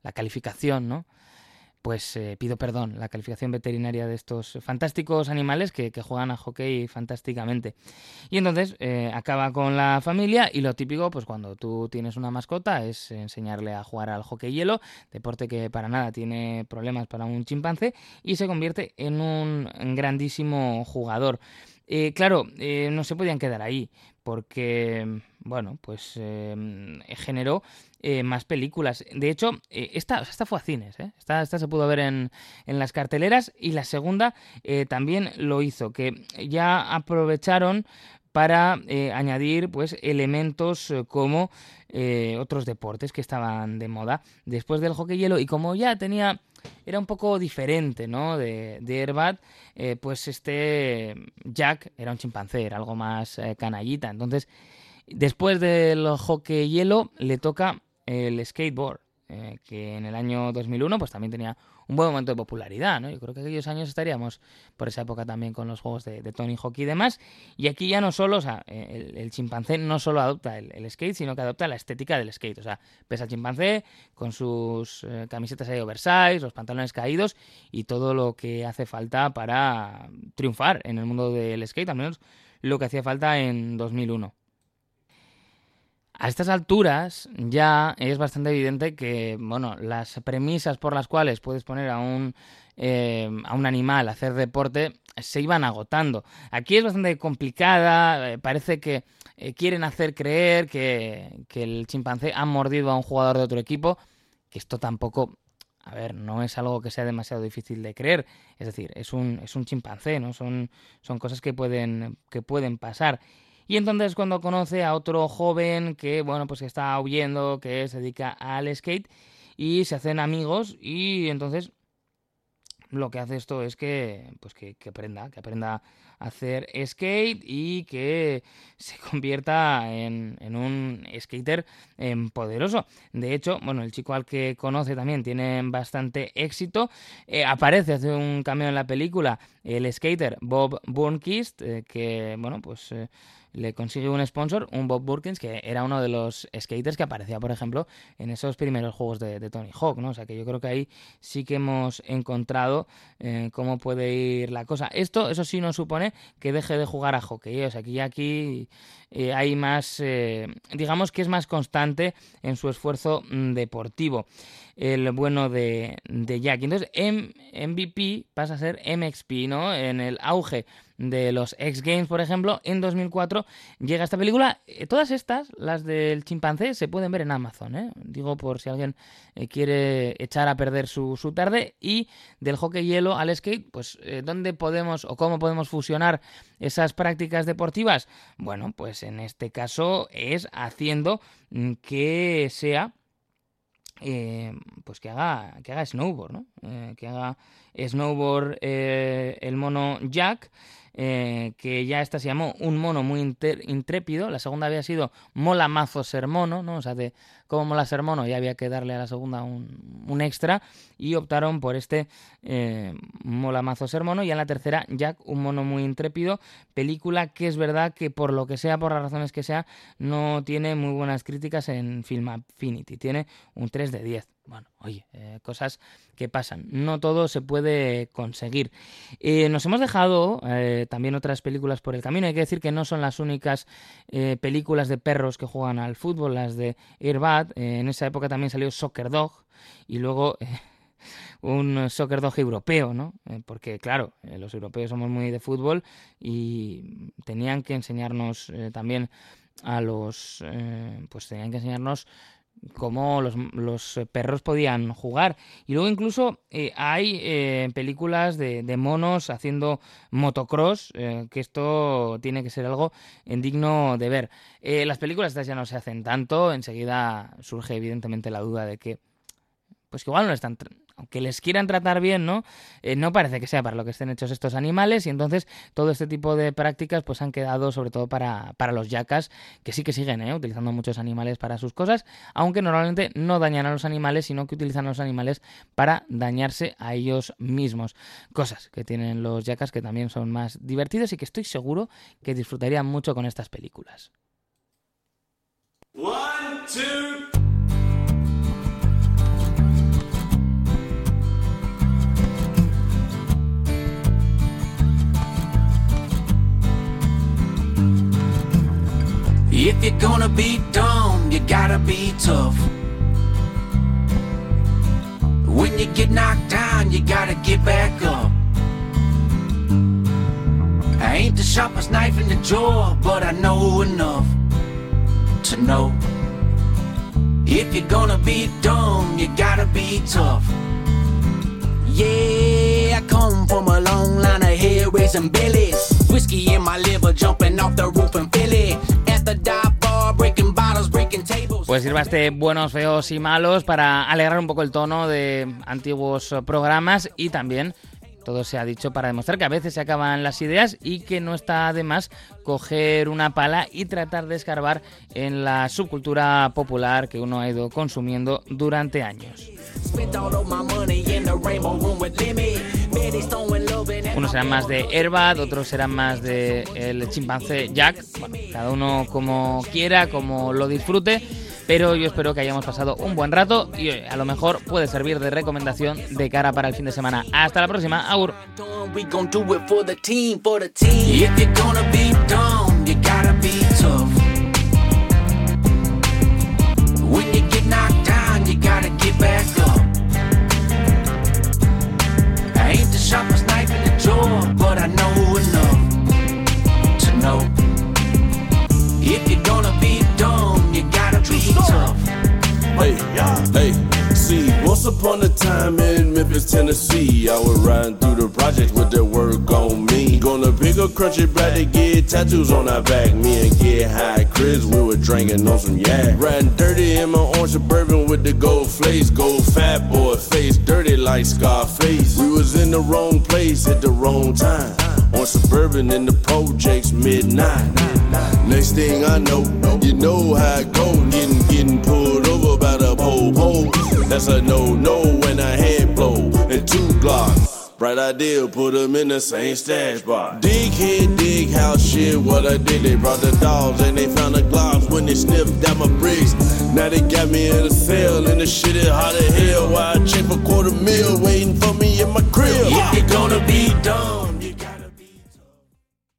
la calificación, ¿no? Pues eh, pido perdón, la calificación veterinaria de estos fantásticos animales que, juegan a hockey fantásticamente. Y entonces eh, acaba con la familia y lo típico, pues cuando tú tienes una mascota, es enseñarle a jugar al hockey hielo, deporte que para nada tiene problemas para un chimpancé, y se convierte en un grandísimo jugador. Eh, claro, no se podían quedar ahí, porque, bueno, pues generó eh, más películas. De hecho, eh, esta, esta fue a cines, ¿eh? esta, esta, se pudo ver en, en las carteleras y la segunda también lo hizo, que ya aprovecharon para añadir pues elementos como otros deportes que estaban de moda después del hockey hielo y como ya tenía era un poco diferente ¿no? de, de Airbat, pues este Jack era un chimpancé, era algo más canallita. Entonces, después del hockey hielo, le toca el skateboard, eh, que en el año 2001 pues también tenía un buen momento de popularidad, ¿no? Yo creo que aquellos años estaríamos por esa época también con los juegos de, Tony Hawk y demás. Y aquí ya no solo, o sea, el, chimpancé no solo adopta el, skate, sino que adopta la estética del skate. O sea, pesa el chimpancé con sus eh, camisetas ahí oversize, los pantalones caídos y todo lo que hace falta para triunfar en el mundo del skate, al menos lo que hacía falta en 2001. A estas alturas ya es bastante evidente que, bueno, las premisas por las cuales puedes poner a un, eh, a un animal a hacer deporte se iban agotando. Aquí es bastante complicada, eh, parece que eh, quieren hacer creer que, que el chimpancé ha mordido a un jugador de otro equipo, que esto tampoco a ver, no es algo que sea demasiado difícil de creer. Es decir, es un, es un chimpancé, ¿no? Son, son cosas que pueden, que pueden pasar. Y entonces cuando conoce a otro joven que, bueno, pues que está huyendo, que se dedica al skate y se hacen amigos y entonces lo que hace esto es que, pues que, aprenda, que aprenda hacer skate y que se convierta en, un skater em, poderoso. De hecho, bueno, el chico al que conoce también tiene bastante éxito. Eh, aparece, hace un cambio en la película, el skater Bob Burnquist, eh, que, bueno, pues... Eh, le consigue un sponsor, un Bob Burkins, que era uno de los skaters que aparecía, por ejemplo, en esos primeros juegos de, Tony Hawk, ¿no? O sea que yo creo que ahí sí que hemos encontrado cómo puede ir la cosa. Esto, eso sí, no supone que deje de jugar a hockey, ¿eh? o sea aquí eh, hay más, digamos que es más constante en su esfuerzo mm, deportivo. El bueno de, de Jack. Entonces, MVP pasa a ser MXP, ¿no? En el auge de los X Games, por ejemplo, en 2004 llega esta película. Eh, todas estas, las del chimpancé, se pueden ver en Amazon, ¿eh? Digo por si alguien eh, quiere echar a perder su, tarde. Y del hockey hielo al skate, pues ¿dónde podemos o cómo podemos fusionar esas prácticas deportivas? Bueno, pues en este caso es haciendo mm, que sea pues que haga, que haga snowboard, ¿no? que haga snowboard el mono Jack eh, que ya esta se llamó Un mono muy intrépido, la segunda había sido Mola mazo ser mono, ¿no? O sea, de cómo mola ser mono, ya había que darle a la segunda un, extra, y optaron por este eh, Mola mazo ser mono, y en la tercera Jack, Un mono muy intrépido, película que es verdad que por lo que sea, por las razones que sea, no tiene muy buenas críticas en Film Affinity, tiene un 3 de 10. Bueno, oye, eh, cosas que pasan. No todo se puede conseguir. Eh, nos hemos dejado eh, también otras películas por el camino. Hay que decir que no son las únicas películas de perros que juegan al fútbol, las de Airbad. en esa época también salió Soccer Dog y luego un Soccer Dog europeo, ¿no? porque claro, los europeos somos muy de fútbol y tenían que enseñarnos también a los, pues tenían que enseñarnos cómo los, eh, perros podían jugar. Y luego incluso eh, hay eh, películas de, monos haciendo motocross, que esto tiene que ser algo digno de ver. las películas estas ya no se hacen tanto, enseguida surge evidentemente la duda de que pues que igual no están aunque les quieran tratar bien, ¿no? Eh, no parece que sea para lo que estén hechos estos animales y entonces todo este tipo de prácticas pues han quedado sobre todo para, para los yacas, que sí que siguen ¿eh? utilizando muchos animales para sus cosas, aunque normalmente no dañan a los animales, sino que utilizan a los animales para dañarse a ellos mismos. Cosas que tienen los yacas que también son más divertidos y que estoy seguro que disfrutarían mucho con estas películas. If you're gonna be dumb, you gotta be tough. When you get knocked down, you gotta get back up. I ain't the sharpest knife in the drawer, but I know enough to know. If you're gonna be dumb, you gotta be tough. Yeah, I come from a long line of hair raising bellies. Whiskey in my liver, jumping off the roof in Philly. Pues sirva este buenos, feos y malos para alegrar un poco el tono de antiguos programas y también todo se ha dicho para demostrar que a veces se acaban las ideas y que no está de más coger una pala y tratar de escarbar en la subcultura popular que uno ha ido consumiendo durante años. Unos serán más de Herbad, otros serán más de el chimpancé Jack. cada uno como quiera, como lo disfrute. Pero yo espero que hayamos pasado un buen rato y a lo mejor puede servir de recomendación de cara para el fin de semana. Hasta la próxima, Aur. Yeah. Hey. Once upon a time in Memphis, Tennessee, I was riding through the project with that work on me. Gonna pick a crunchy brat to get tattoos on our back. Me and get high, Chris, we were drinking on some yak. Riding dirty in my orange suburban with the gold flakes, gold fat boy face, dirty like Scarface. We was in the wrong place at the wrong time. On suburban in the projects midnight. Next thing I know, you know how it go. Getting getting pulled over by the pole pole. That's a no-no when I head blow and two glocks. Bright idea, put them in the same stash box. Dig head, dig house shit, what I did, they brought the dogs and they found the glocks when they sniffed down my bricks. Now they got me in a cell and the shit is hot as hell. Why I check for quarter mil waiting for me in my crib. If you're gonna be dumb.